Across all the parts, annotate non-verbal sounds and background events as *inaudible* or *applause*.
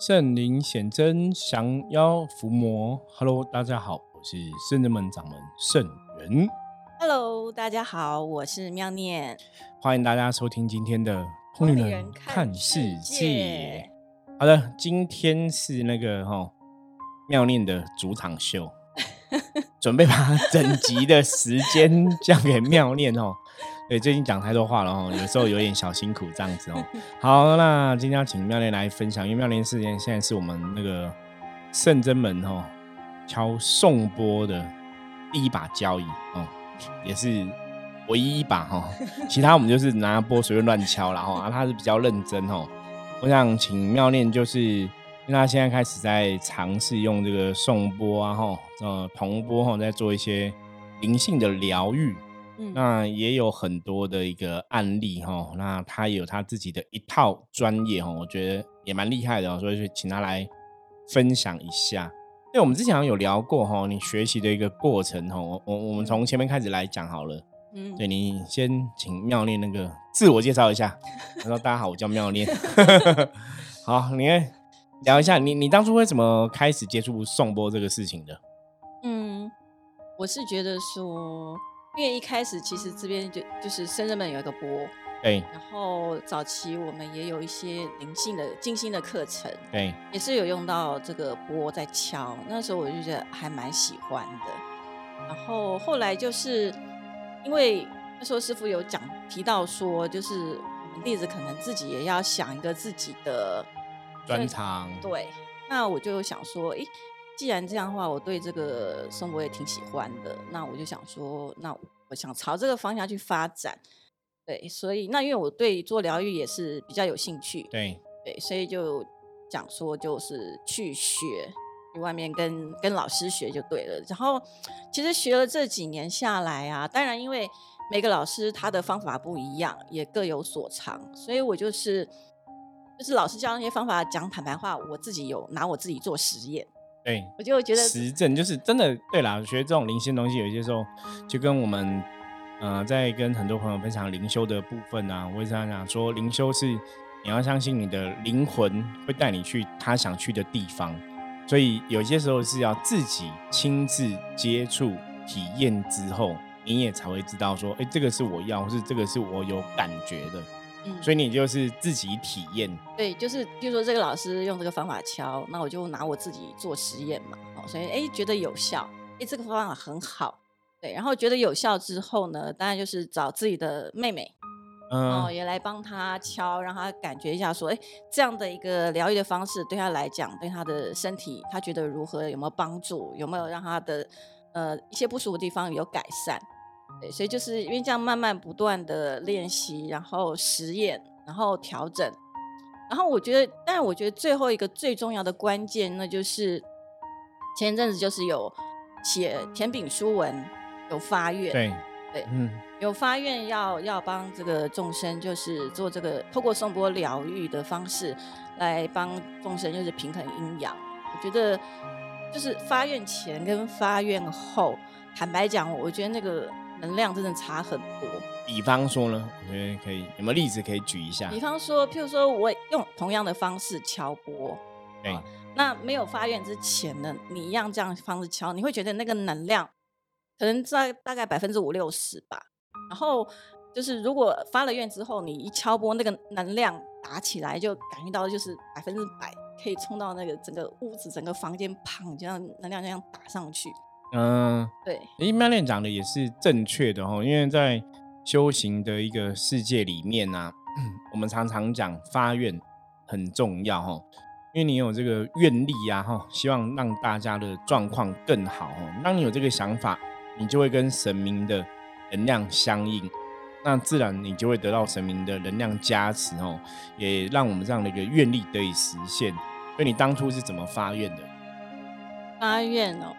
圣灵显真，降妖伏魔。Hello，大家好，我是圣人门掌门圣元。Hello，大家好，我是妙念。欢迎大家收听今天的《通灵人看世界》。好的，今天是那个哈妙念的主场秀，准备把整集的时间 *laughs* 交给妙念哦。对，最近讲太多话了哦，有时候有点小辛苦这样子哦。好，那今天要请妙莲来分享，因为妙莲事件现在是我们那个圣真门哦敲颂钵的第一把交椅哦，也是唯一一把哈，其他我们就是拿钵随便乱敲然后，啊，他是比较认真哦。我想请妙念，就是因为他现在开始在尝试用这个颂钵啊哈，呃，铜钵哈，在做一些灵性的疗愈。那也有很多的一个案例哈，那他有他自己的一套专业哈，我觉得也蛮厉害的，所以请他来分享一下。因为我们之前好像有聊过哈，你学习的一个过程哈，我我我们从前面开始来讲好了。嗯，对你先请妙念那个自我介绍一下。*laughs* 他说：“大家好，我叫妙念。*laughs* ”好，你聊一下你你当初为什么开始接触颂钵这个事情的？嗯，我是觉得说。因为一开始其实这边就就是生人们有一个波，对，然后早期我们也有一些灵性的静心的课程，对，也是有用到这个波在敲，那时候我就觉得还蛮喜欢的。然后后来就是因为那时候师傅有讲提到说，就是弟子可能自己也要想一个自己的专长，对，那我就想说，诶。既然这样的话，我对这个生活也挺喜欢的，那我就想说，那我想朝这个方向去发展。对，所以那因为我对做疗愈也是比较有兴趣，对对，所以就讲说就是去学，去外面跟跟老师学就对了。然后其实学了这几年下来啊，当然因为每个老师他的方法不一样，也各有所长，所以我就是就是老师教那些方法讲坦白话，我自己有拿我自己做实验。对，我就觉得实证就是真的。对啦，学这种灵性东西，有些时候就跟我们，呃，在跟很多朋友分享灵修的部分啊，我也这样讲说，灵修是你要相信你的灵魂会带你去他想去的地方，所以有些时候是要自己亲自接触、体验之后，你也才会知道说，哎，这个是我要，或是这个是我有感觉的。所以你就是自己体验，对，就是比如说这个老师用这个方法敲，那我就拿我自己做实验嘛，哦，所以哎觉得有效，哎这个方法很好，对，然后觉得有效之后呢，当然就是找自己的妹妹，哦也来帮他敲，让他感觉一下说，哎这样的一个疗愈的方式对他来讲，对他的身体他觉得如何，有没有帮助，有没有让他的呃一些不舒服的地方有改善。对，所以就是因为这样慢慢不断的练习，然后实验，然后调整，然后我觉得，但是我觉得最后一个最重要的关键，那就是前一阵子就是有写甜饼书文，有发愿，对对，嗯，有发愿要要帮这个众生，就是做这个透过颂钵疗愈的方式来帮众生，就是平衡阴阳。我觉得就是发愿前跟发愿后，坦白讲，我觉得那个。能量真的差很多。比方说呢，我觉得可以有没有例子可以举一下？比方说，譬如说我用同样的方式敲钵，对，那没有发愿之前呢，你一样这样方式敲，你会觉得那个能量可能在大概百分之五六十吧。然后就是如果发了愿之后，你一敲波，那个能量打起来，就感觉到就是百分之百可以冲到那个整个屋子、整个房间，砰，这样能量这样打上去。嗯，对，诶，曼练讲的也是正确的哈，因为在修行的一个世界里面呢，我们常常讲发愿很重要哈，因为你有这个愿力呀哈，希望让大家的状况更好哦。当你有这个想法，你就会跟神明的能量相应，那自然你就会得到神明的能量加持哦，也让我们这样的一个愿力得以实现。所以你当初是怎么发愿的？发愿哦。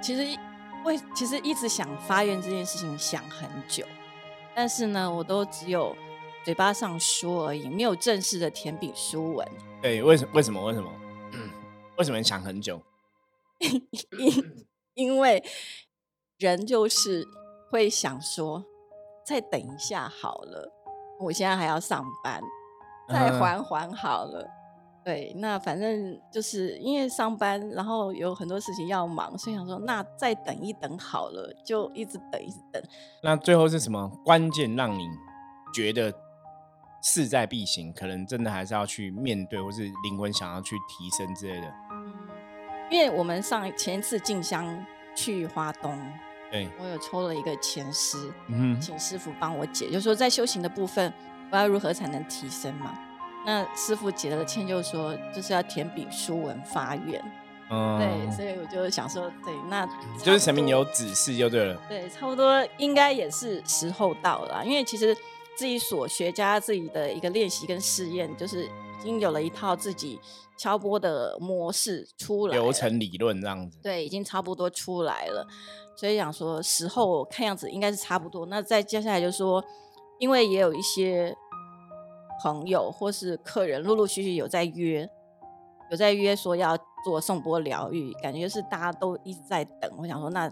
其实，为其实一直想发愿这件事情想很久，但是呢，我都只有嘴巴上说而已，没有正式的填笔书文。对，为什为什么为什么？为什么想很久？因 *laughs* 因为人就是会想说，再等一下好了，我现在还要上班，再缓缓好了。对，那反正就是因为上班，然后有很多事情要忙，所以想说那再等一等好了，就一直等，一直等。那最后是什么关键让你觉得势在必行？可能真的还是要去面对，或是灵魂想要去提升之类的。嗯，因为我们上前一次进香去花东。对，我有抽了一个前师，嗯，请师傅帮我解，就是说在修行的部分，我要如何才能提升嘛？那师傅解了签，就是说就是要填笔书文发愿，嗯，对，所以我就想说，对，那就是神明有指示就对了，对，差不多应该也是时候到了，因为其实自己所学加自己的一个练习跟试验，就是已经有了一套自己敲波的模式出来，流程理论这样子，对，已经差不多出来了。所以想说时候看样子应该是差不多，那再接下来就说，因为也有一些朋友或是客人陆陆续续有在约，有在约说要做颂钵疗愈，感觉是大家都一直在等。我想说那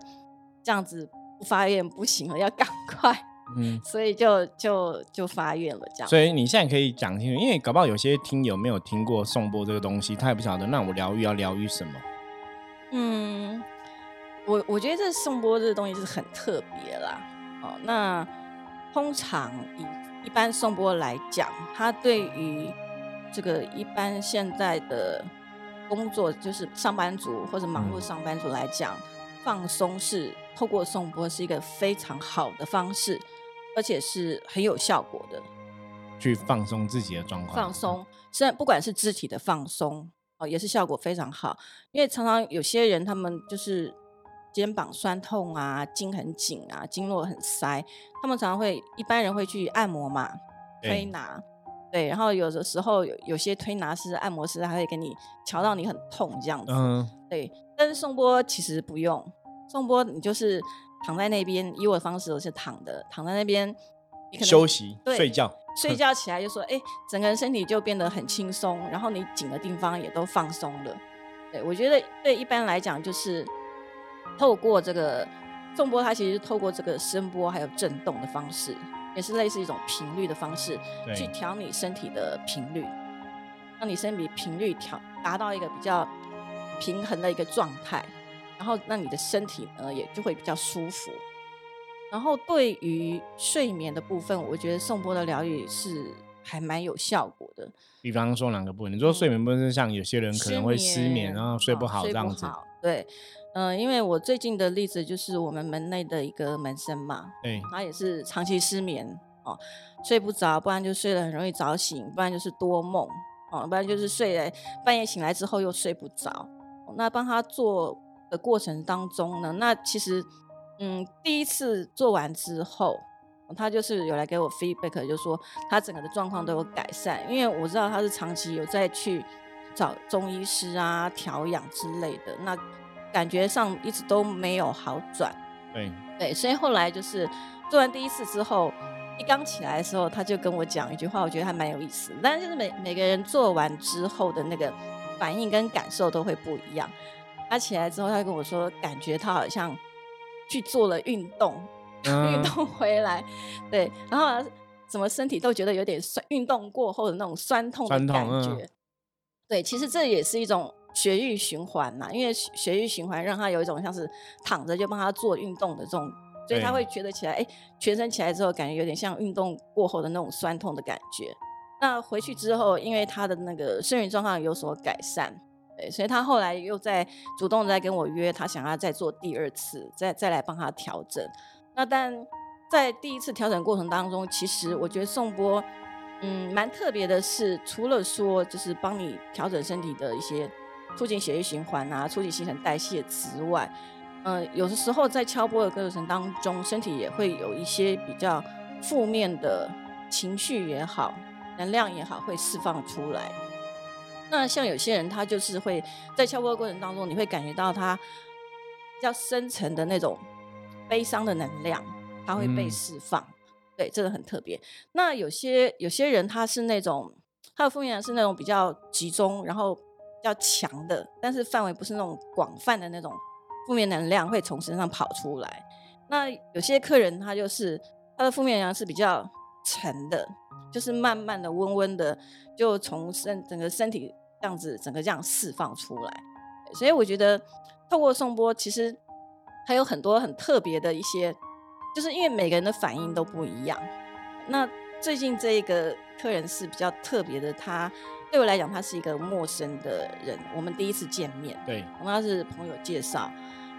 这样子不发愿不行了，要赶快，嗯，*laughs* 所以就就就发愿了这样。所以你现在可以讲清楚，因为搞不好有些听友没有听过颂钵这个东西，他也不晓得那我疗愈要疗愈什么，嗯。我我觉得这颂钵这个东西是很特别啦，哦，那通常以一般颂钵来讲，它对于这个一般现在的工作，就是上班族或者忙碌上班族来讲，放松是透过颂钵是一个非常好的方式，而且是很有效果的，去放松自己的状况。放松，虽然不管是肢体的放松哦，也是效果非常好，因为常常有些人他们就是。肩膀酸痛啊，筋很紧啊，经络很塞，他们常常会一般人会去按摩嘛，推拿，对，然后有的时候有有些推拿师、按摩师，还会给你瞧到你很痛这样子，嗯，对。但是送波其实不用，送波你就是躺在那边，以我的方式我是躺的，躺在那边休息、睡觉，睡觉起来就说，哎，整个人身体就变得很轻松，然后你紧的地方也都放松了。对我觉得对一般来讲就是。透过这个重波，它其实是透过这个声波还有震动的方式，也是类似一种频率的方式，去调你身体的频率，让你身体频率调达到一个比较平衡的一个状态，然后让你的身体呢也就会比较舒服。然后对于睡眠的部分，我觉得颂钵的疗愈是还蛮有效果的。比方说哪个部分？你说睡眠部分，像有些人可能会失眠，然后睡不好这样子。对。嗯，因为我最近的例子就是我们门内的一个门生嘛，对，他也是长期失眠哦，睡不着，不然就睡得很容易早醒，不然就是多梦哦，不然就是睡了半夜醒来之后又睡不着。那帮他做的过程当中呢，那其实嗯，第一次做完之后，他就是有来给我 feedback，就说他整个的状况都有改善，因为我知道他是长期有在去找中医师啊调养之类的，那。感觉上一直都没有好转，对对，所以后来就是做完第一次之后，一刚起来的时候，他就跟我讲一句话，我觉得还蛮有意思。但是就是每每个人做完之后的那个反应跟感受都会不一样。他起来之后，他跟我说，感觉他好像去做了运动，运动回来，对，然后怎么身体都觉得有点酸，运动过后的那种酸痛的感觉。对，其实这也是一种。血液循环嘛，因为血液循环让他有一种像是躺着就帮他做运动的这种，所以他会觉得起来，哎，全身起来之后感觉有点像运动过后的那种酸痛的感觉。那回去之后，因为他的那个睡眠状况有所改善，对，所以他后来又在主动在跟我约，他想要再做第二次，再再来帮他调整。那但在第一次调整过程当中，其实我觉得宋波，嗯，蛮特别的是，除了说就是帮你调整身体的一些。促进血液循环啊，促进新陈代谢之外，嗯，有的时候在敲钵的过程当中，身体也会有一些比较负面的情绪也好，能量也好，会释放出来。那像有些人，他就是会在敲钵的过程当中，你会感觉到他比较深层的那种悲伤的能量，它会被释放。对，这个很特别。那有些有些人，他是那种他的负面是那种比较集中，然后比。较强的，但是范围不是那种广泛的那种负面能量会从身上跑出来。那有些客人他就是他的负面能量是比较沉的，就是慢慢的、温温的，就从身整个身体这样子整个这样释放出来。所以我觉得透过送波，其实还有很多很特别的一些，就是因为每个人的反应都不一样。那最近这一个客人是比较特别的，他对我来讲，他是一个陌生的人，我们第一次见面，对，他是朋友介绍，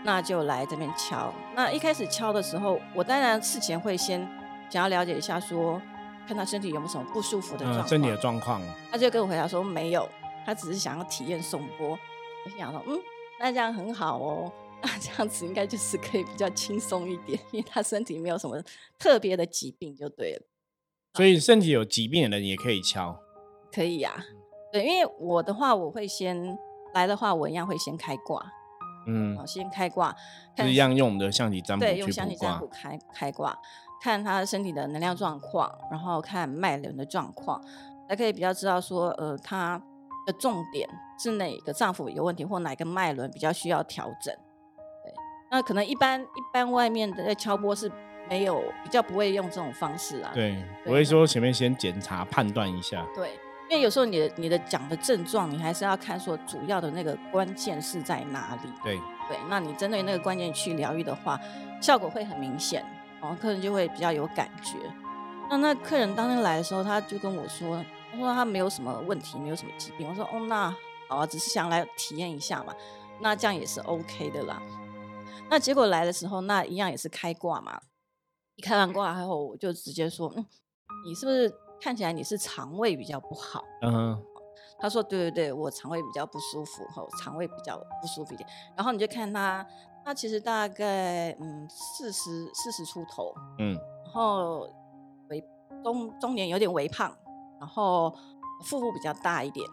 那就来这边敲。那一开始敲的时候，我当然事前会先想要了解一下，说看他身体有没有什么不舒服的状况，身体的状况，他就跟我回答说没有，他只是想要体验送波。我想说，嗯，那这样很好哦，那这样子应该就是可以比较轻松一点，因为他身体没有什么特别的疾病，就对了。所以身体有疾病的人也可以敲，可以呀。对，因为我的话，我会先来的话，我一样会先开挂，嗯，先开挂，是一样用我们的象棋占卜对，用象棋占卜开开挂，看他身体的能量状况，然后看脉轮的状况，才可以比较知道说，呃，他的重点是哪个脏腑有问题，或哪个脉轮比较需要调整。对，那可能一般一般外面的敲波是。没有比较不会用这种方式啊。对，我会说前面先检查判断一下。对，因为有时候你的你的讲的症状，你还是要看说主要的那个关键是在哪里。对对，那你针对那个关键去疗愈的话，效果会很明显，然后客人就会比较有感觉。那那客人当天来的时候，他就跟我说，他说他没有什么问题，没有什么疾病。我说哦，那好啊，只是想来体验一下嘛，那这样也是 OK 的啦。那结果来的时候，那一样也是开挂嘛。一开完挂后，我就直接说：“嗯，你是不是看起来你是肠胃比较不好？”嗯，他说：“对对对，我肠胃比较不舒服，吼，肠胃比较不舒服一点。”然后你就看他，他其实大概嗯四十四十出头，嗯，然后微中中年有点微胖，然后腹部比较大一点，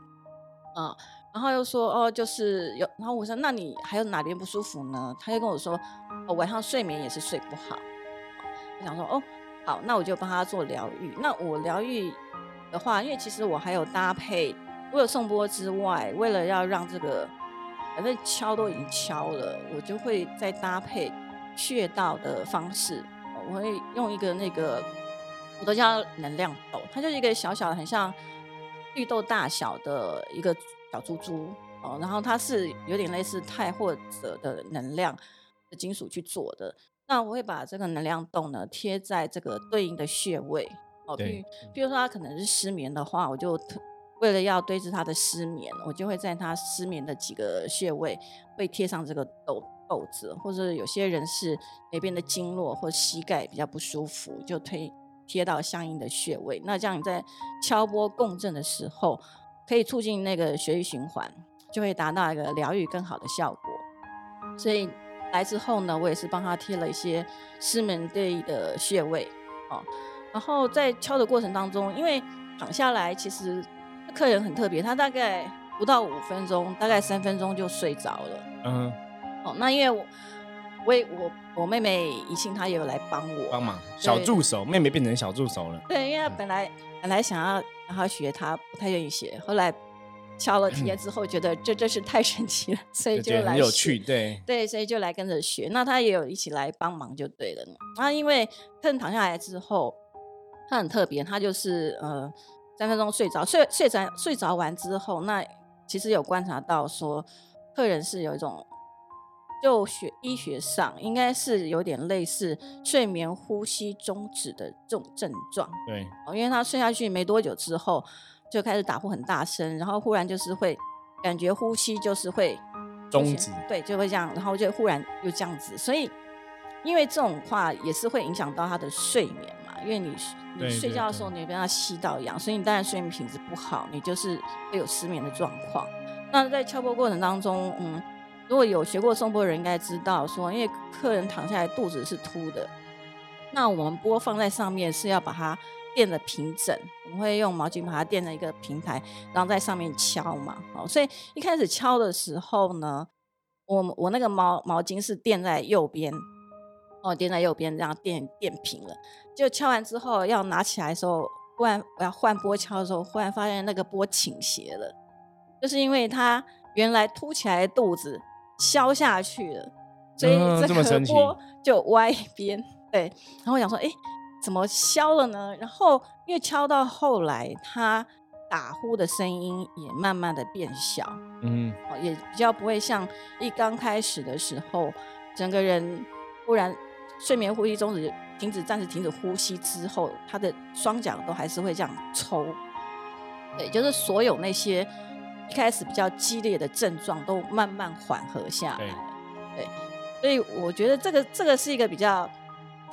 啊，然后又说：“哦，就是有。”然后我说：“那你还有哪边不舒服呢？”他就跟我说：“哦晚上睡眠也是睡不好。”我想说哦，好，那我就帮他做疗愈。那我疗愈的话，因为其实我还有搭配，除了送波之外，为了要让这个反正敲都已经敲了，我就会再搭配穴道的方式。我会用一个那个，我都叫能量豆，它就是一个小小的，很像绿豆大小的一个小珠珠哦。然后它是有点类似钛或者的能量的金属去做的。那我会把这个能量洞呢贴在这个对应的穴位哦，比比如说他可能是失眠的话，我就为了要对治他的失眠，我就会在他失眠的几个穴位会贴上这个豆豆子，或者有些人是哪边的经络或膝盖比较不舒服，就推贴到相应的穴位。那这样你在敲波共振的时候，可以促进那个血液循环，就会达到一个疗愈更好的效果。所以。来之后呢，我也是帮他贴了一些师门对的穴位哦。然后在敲的过程当中，因为躺下来，其实客人很特别，他大概不到五分钟，大概三分钟就睡着了。嗯，哦，那因为我我也我我妹妹怡庆她也有来帮我帮忙，小助手，妹妹变成小助手了。对，因为她本来本来想要让她学，他不太愿意学，后来。敲了体验之后，觉得这真是太神奇了，*laughs* 所以就来很有趣，对对，所以就来跟着学。那他也有一起来帮忙，就对了。那因为客人躺下来之后，他很特别，他就是呃三分钟睡着，睡睡着睡着完之后，那其实有观察到说，客人是有一种就学医学上应该是有点类似睡眠呼吸终止的这种症状。对，因为他睡下去没多久之后。就开始打呼很大声，然后忽然就是会感觉呼吸就是会终止，对，就会这样，然后就忽然又这样子，所以因为这种话也是会影响到他的睡眠嘛，因为你你睡觉的时候你被他吸到氧，所以你当然睡眠品质不好，你就是会有失眠的状况。那在敲波过程当中，嗯，如果有学过送波的人应该知道，说因为客人躺下来肚子是凸的，那我们波放在上面是要把它。垫的平整，我们会用毛巾把它垫在一个平台，然后在上面敲嘛。好，所以一开始敲的时候呢，我我那个毛毛巾是垫在右边，哦，垫在右边，这样垫垫平了。就敲完之后要拿起来的时候，忽然我要换波敲的时候，忽然发现那个波倾斜了，就是因为它原来凸起来的肚子削下去了，所以这个波就歪一边。对，然后我想说，哎。怎么消了呢？然后因为敲到后来，他打呼的声音也慢慢的变小，嗯，哦，也比较不会像一刚开始的时候，整个人忽然睡眠呼吸终止停止暂时停止呼吸之后，他的双脚都还是会这样抽，对，就是所有那些一开始比较激烈的症状都慢慢缓和下来，对，所以我觉得这个这个是一个比较。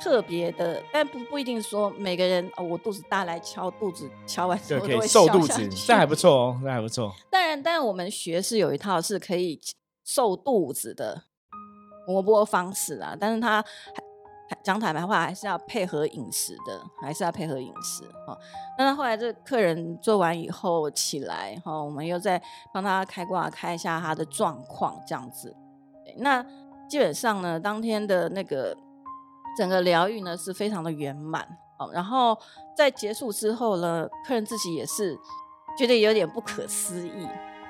特别的，但不不一定说每个人哦，我肚子大来敲肚子，敲完之后都会瘦肚子，这还不 *laughs* 错哦，这还不错。当然，当然我们学是有一套是可以瘦肚子的磨波方式啊，但是他讲坦白话还是要配合饮食的，还是要配合饮食哈。那他后来这客人做完以后起来哈，我们又再帮他开挂开一下他的状况这样子。那基本上呢，当天的那个。整个疗愈呢是非常的圆满哦，然后在结束之后呢，客人自己也是觉得有点不可思议，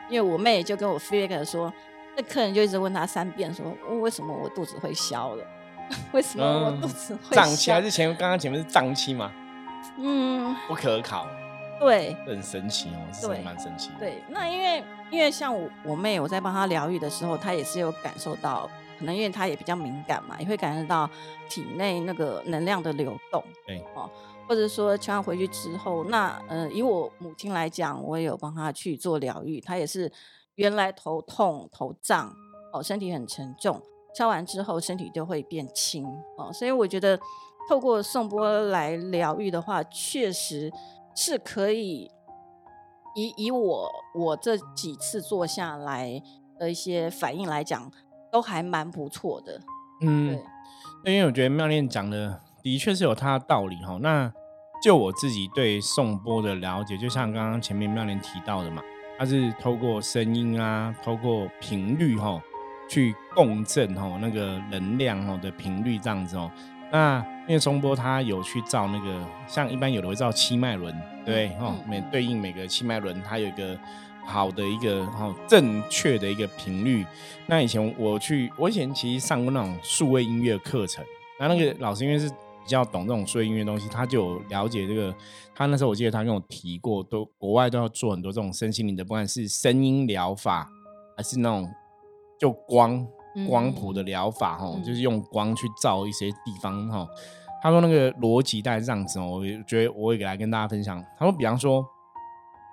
因为我妹就跟我 feedback 说，那客人就一直问他三遍，说为什么我肚子会消了？*laughs* 为什么我肚子会胀气？还是前刚刚前面是胀气吗？嗯，不可考。对，很神奇哦，是蛮神奇。对，那因为因为像我我妹，我在帮她疗愈的时候，她也是有感受到。可能因为她也比较敏感嘛，也会感受到体内那个能量的流动。对哦，或者说敲完回去之后，那呃，以我母亲来讲，我也有帮她去做疗愈。她也是原来头痛、头胀哦，身体很沉重，敲完之后身体就会变轻哦。所以我觉得透过颂波来疗愈的话，确实是可以以以我我这几次做下来的一些反应来讲。都还蛮不错的，嗯，因为我觉得妙念讲的的确是有它的道理哈。那就我自己对颂钵的了解，就像刚刚前面妙莲提到的嘛，它是透过声音啊，透过频率哈，去共振哦那个能量哦的频率这样子哦。那因为颂钵它有去照那个，像一般有的会照七脉轮，对哦，每对应每个七脉轮，它有一个。好的一个哦正确的一个频率。那以前我去，我以前其实上过那种数位音乐课程。那那个老师因为是比较懂这种数位音乐东西，他就有了解这个。他那时候我记得他跟我提过，都国外都要做很多这种身心灵的，不管是声音疗法，还是那种就光光谱的疗法哈，就是用光去照一些地方哈。他说那个逻辑大概是这样子哦，我觉得我也给他跟大家分享。他说，比方说。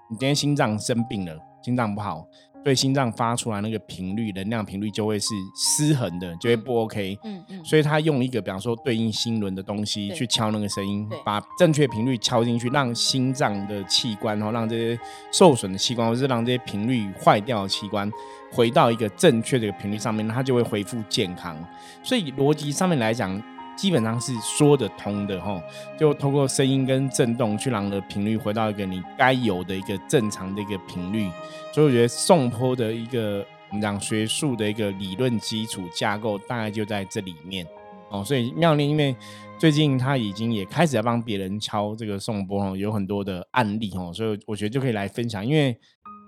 你今天心脏生病了，心脏不好，所以心脏发出来那个频率、能量频率就会是失衡的，就会不 OK。嗯嗯。所以他用一个比方说对应心轮的东西去敲那个声音，把正确频率敲进去，让心脏的器官，然后让这些受损的器官，或是让这些频率坏掉的器官回到一个正确的频率上面，它就会恢复健康。所以逻辑上面来讲。基本上是说得通的哈，就通过声音跟震动去让你的频率回到一个你该有的一个正常的一个频率，所以我觉得颂坡的一个我们讲学术的一个理论基础架构大概就在这里面哦。所以妙念因为最近他已经也开始要帮别人敲这个颂钵哦，有很多的案例哦，所以我觉得就可以来分享。因为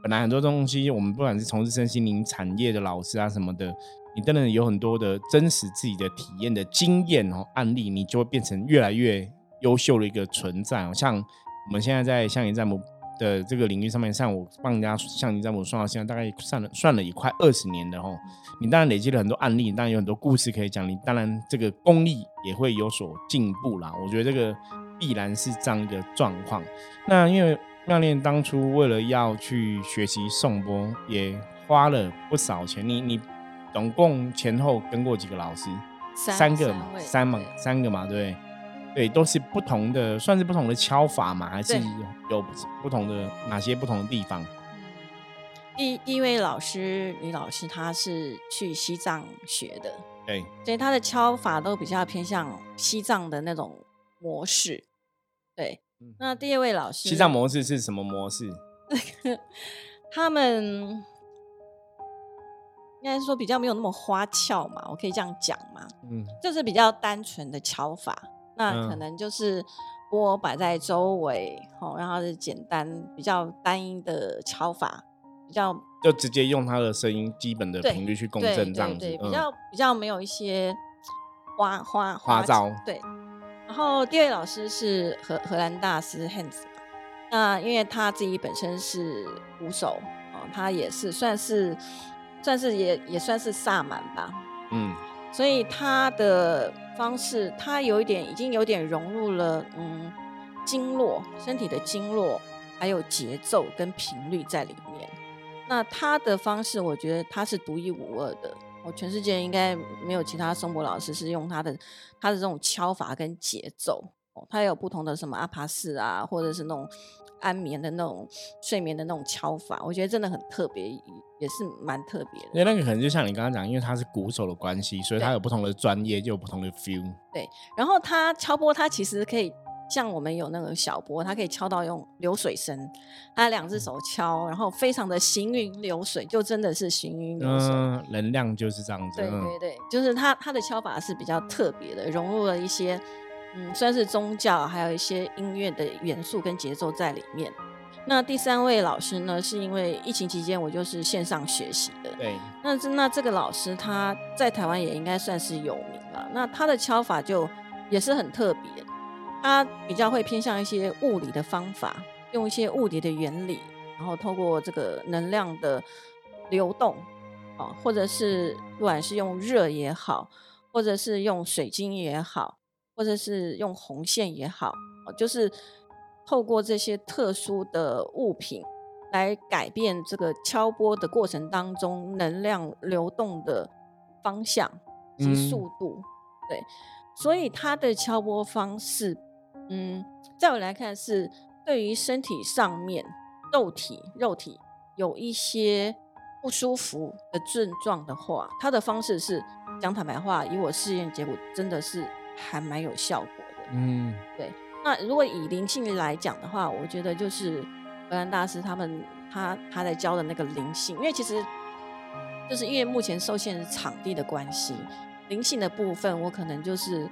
本来很多东西我们不管是从事身心灵产业的老师啊什么的。你真的有很多的真实自己的体验的经验哦案例，你就会变成越来越优秀的一个存在。像我们现在在象棋占卜的这个领域上面，像我帮人家象棋占卜算到现在大概算了算了也快二十年了哦。你当然累积了很多案例，当然有很多故事可以讲，你当然这个功力也会有所进步啦。我觉得这个必然是这样一个状况。那因为妙念当初为了要去学习颂钵，也花了不少钱。你你。总共前后跟过几个老师？三个嘛，三嘛，三个嘛，对，对，都是不同的，算是不同的敲法嘛，还是有不同的哪些不同的地方？第第一位老师李老师，他是去西藏学的，对，所以他的敲法都比较偏向西藏的那种模式。对，那第二位老师，西藏模式是什么模式？*laughs* 他们。应该是说比较没有那么花俏嘛，我可以这样讲嘛，嗯，就是比较单纯的敲法，那可能就是波摆在周围，哦，然后是简单比较单一的敲法，比较就直接用它的声音基本的频率去共振这样子，比较比较没有一些花花花招，对。然后第二位老师是荷荷兰大师 Hans，那因为他自己本身是鼓手哦，他也是算是算是也也算是萨满吧，嗯，所以他的方式，他有一点已经有点融入了嗯经络身体的经络，还有节奏跟频率在里面。那他的方式，我觉得他是独一无二的，我全世界应该没有其他松柏老师是用他的他的这种敲法跟节奏，他有不同的什么阿帕式啊，或者是那种。安眠的那种睡眠的那种敲法，我觉得真的很特别，也是蛮特别的。因为那个可能就像你刚刚讲，因为他是鼓手的关系，所以他有不同的专业，就有不同的 feel。对，然后他敲波，他其实可以像我们有那个小波，它可以敲到用流水声，他两只手敲，然后非常的行云流水，就真的是行云流水，能量就是这样子。对对对，就是他他的敲法是比较特别的，融入了一些。嗯，算是宗教，还有一些音乐的元素跟节奏在里面。那第三位老师呢，是因为疫情期间我就是线上学习的。对。那这那这个老师他在台湾也应该算是有名了。那他的敲法就也是很特别，他比较会偏向一些物理的方法，用一些物理的原理，然后透过这个能量的流动，啊，或者是不管是用热也好，或者是用水晶也好。或者是用红线也好，就是透过这些特殊的物品来改变这个敲波的过程当中能量流动的方向及速度。对，所以它的敲波方式，嗯，在我来看是对于身体上面肉体肉体有一些不舒服的症状的话，它的方式是讲坦白话，以我试验结果真的是。还蛮有效果的，嗯，对。那如果以灵性来讲的话，我觉得就是荷兰大师他们他他在教的那个灵性，因为其实就是因为目前受限场地的关系，灵性的部分我可能就是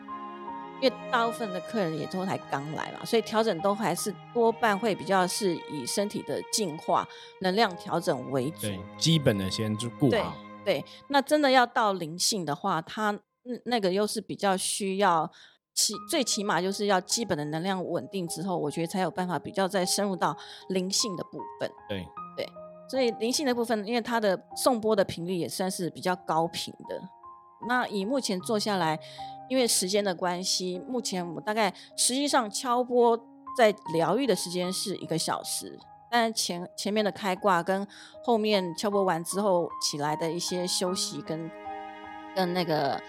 因为大部分的客人也都才刚来嘛，所以调整都还是多半会比较是以身体的净化、能量调整为主，基本的先就顾好。对，那真的要到灵性的话，它。那那个又是比较需要起，最起码就是要基本的能量稳定之后，我觉得才有办法比较再深入到灵性的部分。对对，所以灵性的部分，因为它的送波的频率也算是比较高频的。那以目前做下来，因为时间的关系，目前我大概实际上敲波在疗愈的时间是一个小时，但前前面的开挂跟后面敲波完之后起来的一些休息跟跟那个。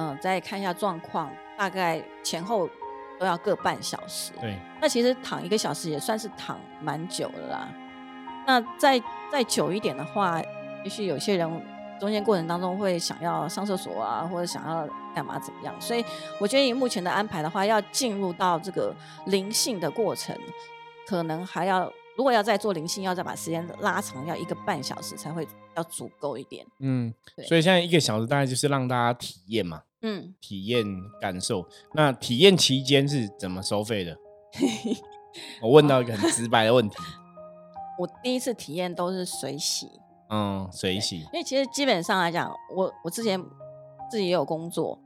嗯，再看一下状况，大概前后都要各半小时。对，那其实躺一个小时也算是躺蛮久了啦。那再再久一点的话，也许有些人中间过程当中会想要上厕所啊，或者想要干嘛怎么样。所以我觉得以目前的安排的话，要进入到这个灵性的过程，可能还要。如果要再做灵性，要再把时间拉长，要一个半小时才会要足够一点。嗯，所以现在一个小时大概就是让大家体验嘛，嗯，体验感受。那体验期间是怎么收费的？我问到一个很直白的问题。*laughs* 我第一次体验都是水洗，嗯，水洗。因为其实基本上来讲，我我之前自己也有工作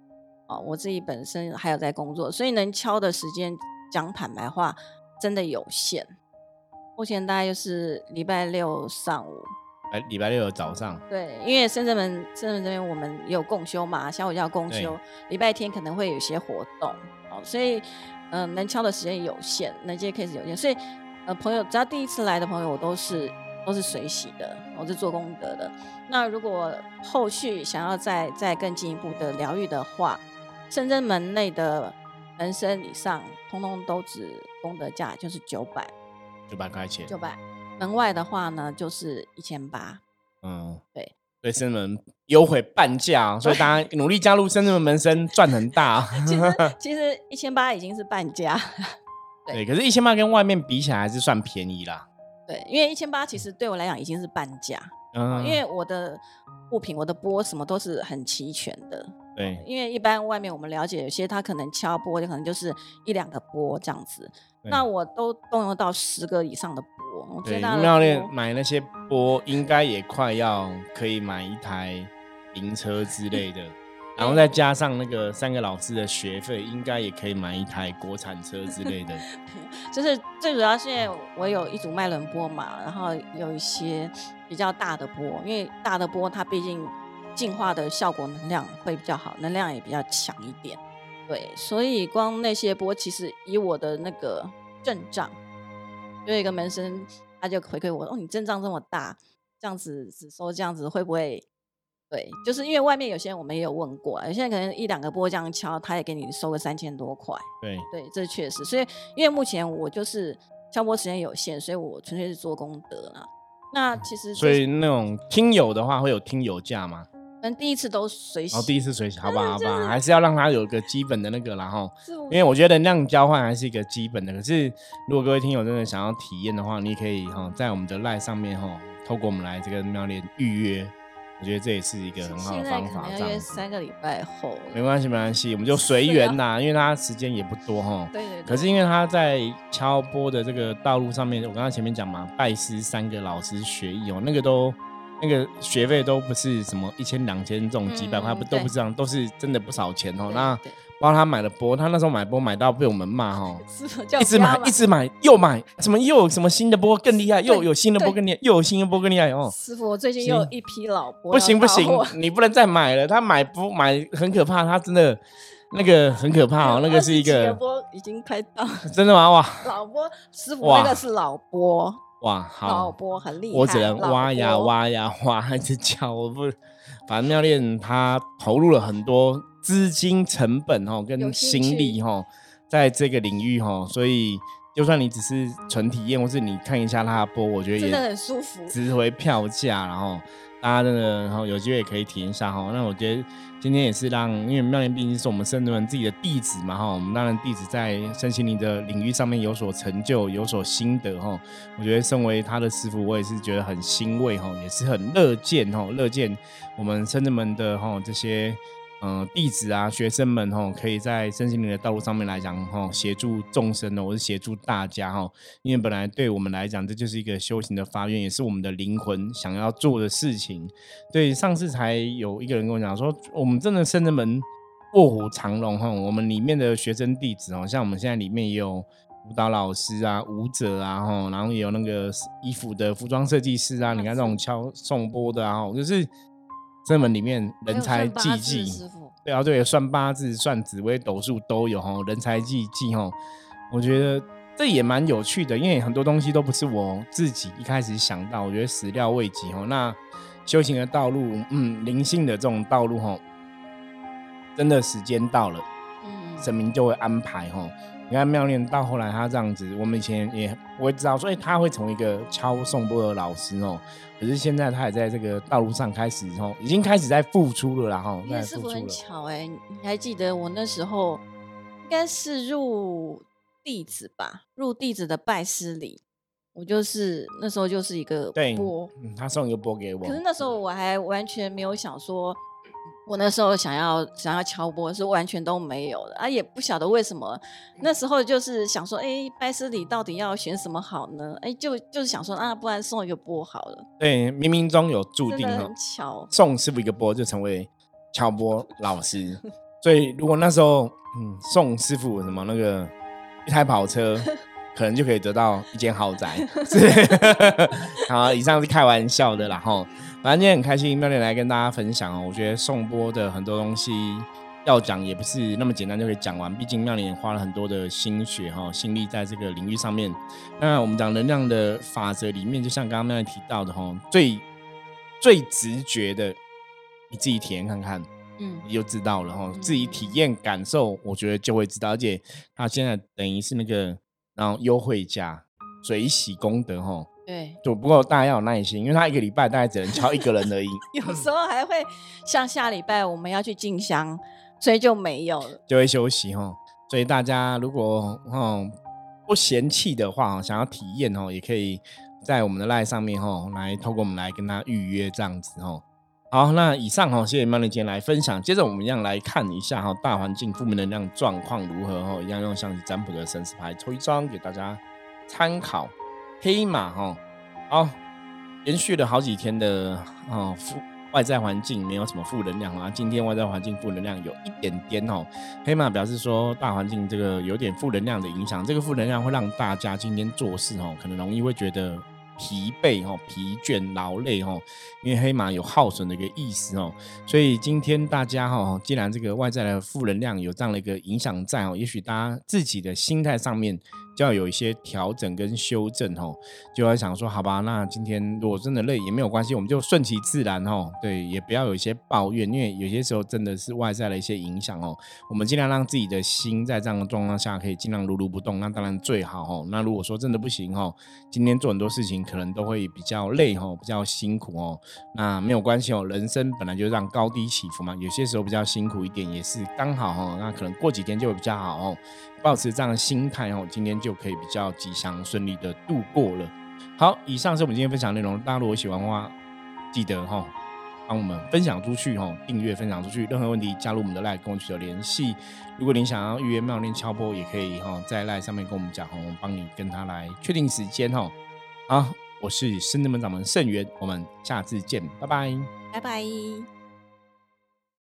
啊，我自己本身还有在工作，所以能敲的时间，讲坦白话，真的有限。目前大概就是礼拜六上午，哎，礼拜六的早上。对，因为深圳门深圳门这边我们有共修嘛，下午叫共修，礼拜天可能会有一些活动，哦，所以嗯，能敲的时间有限，能接 case 有限，所以呃，朋友只要第一次来的朋友，我都是都是随喜的，我是做功德的。那如果后续想要再再更进一步的疗愈的话，深圳门内的门生以上，通通都只功德价就是九百。九百块钱，九百。门外的话呢，就是一千八。嗯，对。对，深圳门优惠半价，所以大家努力加入深圳门门生，赚很大。*laughs* 其实 *laughs* 其实一千八已经是半价。对，可是，一千八跟外面比起来还是算便宜啦。对，因为一千八其实对我来讲已经是半价。嗯，因为我的物品、我的波什么都是很齐全的。对，因为一般外面我们了解，有些他可能敲波就可能就是一两个波这样子。那我都动用到十个以上的波。对，妙练买那些波应该也快要可以买一台灵车之类的。然后再加上那个三个老师的学费，应该也可以买一台国产车之类的。*laughs* 就是最主要是因为我有一组麦伦波嘛，然后有一些比较大的波，因为大的波它毕竟进化的效果能量会比较好，能量也比较强一点。对，所以光那些波，其实以我的那个阵仗，有一个门生他就回馈我，哦，你阵仗这么大，这样子只收这样子会不会？对，就是因为外面有些人我们也有问过，有些人可能一两个波这样敲，他也给你收个三千多块。对对，这确实。所以因为目前我就是敲波时间有限，所以我纯粹是做功德啦。那其实所以那种听友的话会有听友价吗？嗯，第一次都随哦，第一次随好吧，好吧，还是要让他有一个基本的那个，然后，因为我觉得能量交换还是一个基本的。可是如果各位听友真的想要体验的话，你可以哈在我们的 line 上面哈，透过我们来这个妙莲预约。我觉得这也是一个很好的方法。这样三个礼拜后，没关系，没关系，我们就随缘呐，因为他时间也不多哈。对对。可是因为他在敲波的这个道路上面，我刚刚前面讲嘛，拜师三个老师学艺哦，那个都那个学费都不是什么一千两千这种几百块不都不是这样，都是真的不少钱哦。那。帮他买了波，他那时候买波买到被我们骂 *laughs* 哈，一直买一直买又买，什么又有什么新的波更厉害，又有新的波更厉害，又有新的波更厉害哦。师傅，我最近又有一批老波，不行不行，你不能再买了，他买波买很可怕，他真的那个很可怕哦，那个是一个波已经开到，真的吗？哇，老波师傅那个是老波，哇，好，很厉害，我只能挖呀挖呀挖，一直叫我不，反正妙恋他投入了很多。资金成本哈跟心力哈，在这个领域哈，所以就算你只是纯体验，或是你看一下他的播，我觉得也很舒服，值回票价。然后大家真的然后有机会也可以体验一下哈。那我觉得今天也是让，因为妙莲毕竟是我们圣人自己的弟子嘛哈，我们当然弟子在身心灵的领域上面有所成就，有所心得哈。我觉得身为他的师傅，我也是觉得很欣慰哈，也是很乐见哈，乐见我们圣人们的哈这些。嗯，弟子啊，学生们哦，可以在身心灵的道路上面来讲哦，协助众生呢，我是协助大家哈。因为本来对我们来讲，这就是一个修行的发愿，也是我们的灵魂想要做的事情。对，上次才有一个人跟我讲说，我们真的圣人门卧虎藏龙哈，我们里面的学生弟子哦，像我们现在里面也有舞蹈老师啊、舞者啊哈，然后也有那个衣服的服装设计师啊，你看这种敲送波的啊，就是。这门里面人才济济，对啊，对，算八字、算紫微斗数都有哈，人才济济哈。我觉得这也蛮有趣的，因为很多东西都不是我自己一开始想到，我觉得始料未及哈。那修行的道路，嗯，灵性的这种道路哈，真的时间到了，嗯，神明就会安排哈。你看妙念到后来他这样子，我们以前也不会知道，所以他会从一个敲颂钵的老师哦。可是现在他也在这个道路上开始哦，已经开始在付出了，然后在付出了。很巧哎，你还记得我那时候应该是入弟子吧？入弟子的拜师礼，我就是那时候就是一个钵，他送一个钵给我。可是那时候我还完全没有想说。我那时候想要想要敲波是完全都没有的啊，也不晓得为什么。那时候就是想说，哎，拜师礼到底要选什么好呢？哎，就就是想说啊，不然送一个波好了。对，冥冥中有注定很巧，送师傅一个波就成为敲波老师。所以如果那时候嗯送师傅什么那个一台跑车，可能就可以得到一间豪宅。是 *laughs* 好，以上是开玩笑的，然后。反正今天很开心，妙丽来跟大家分享哦。我觉得送波的很多东西要讲也不是那么简单就可以讲完，毕竟妙丽也花了很多的心血哈、心力在这个领域上面。那我们讲能量的法则里面，就像刚刚妙莲提到的哈，最最直觉的，你自己体验看看，嗯，你就知道了哈。自己体验感受，我觉得就会知道。而且他现在等于是那个然后优惠价，水洗功德哈。对，就不过大家要有耐心，因为他一个礼拜大概只能敲一个人而已。*laughs* 有时候还会像下礼拜我们要去进香，所以就没有了，就会休息哈。所以大家如果嗯不嫌弃的话，想要体验哦，也可以在我们的 line 上面哈来透过我们来跟他预约这样子哦。好，那以上哈，谢谢曼丽今天来分享。接着我们一样来看一下哈，大环境负面能量状况如何哈，一样用象棋占卜的神士牌抽一张给大家参考。黑马哈，好，连续了好几天的啊负外在环境没有什么负能量啊。今天外在环境负能量有一点点哦，黑马表示说大环境这个有点负能量的影响，这个负能量会让大家今天做事哦，可能容易会觉得。疲惫哦，疲倦、劳累哦，因为黑马有耗损的一个意思哦，所以今天大家哈，既然这个外在的负能量有这样的一个影响在哦，也许大家自己的心态上面。就要有一些调整跟修正哦，就要想说，好吧，那今天如果真的累也没有关系，我们就顺其自然哦，对，也不要有一些抱怨，因为有些时候真的是外在的一些影响哦，我们尽量让自己的心在这样的状况下可以尽量如如不动，那当然最好哦。那如果说真的不行哦，今天做很多事情可能都会比较累哦，比较辛苦哦，那没有关系哦，人生本来就让高低起伏嘛，有些时候比较辛苦一点也是刚好哦，那可能过几天就会比较好哦。保持这样的心态哦，今天就可以比较吉祥顺利的度过了。好，以上是我们今天分享内容。大家如果喜欢的话，记得哈帮我们分享出去哈，订阅分享出去。任何问题加入我们的赖跟我取得联系。如果您想要预约妙念敲波，也可以哈在赖上面跟我们讲哈，我们帮你跟他来确定时间哈。好，我是深圳门掌门盛元，我们下次见，拜拜，拜拜。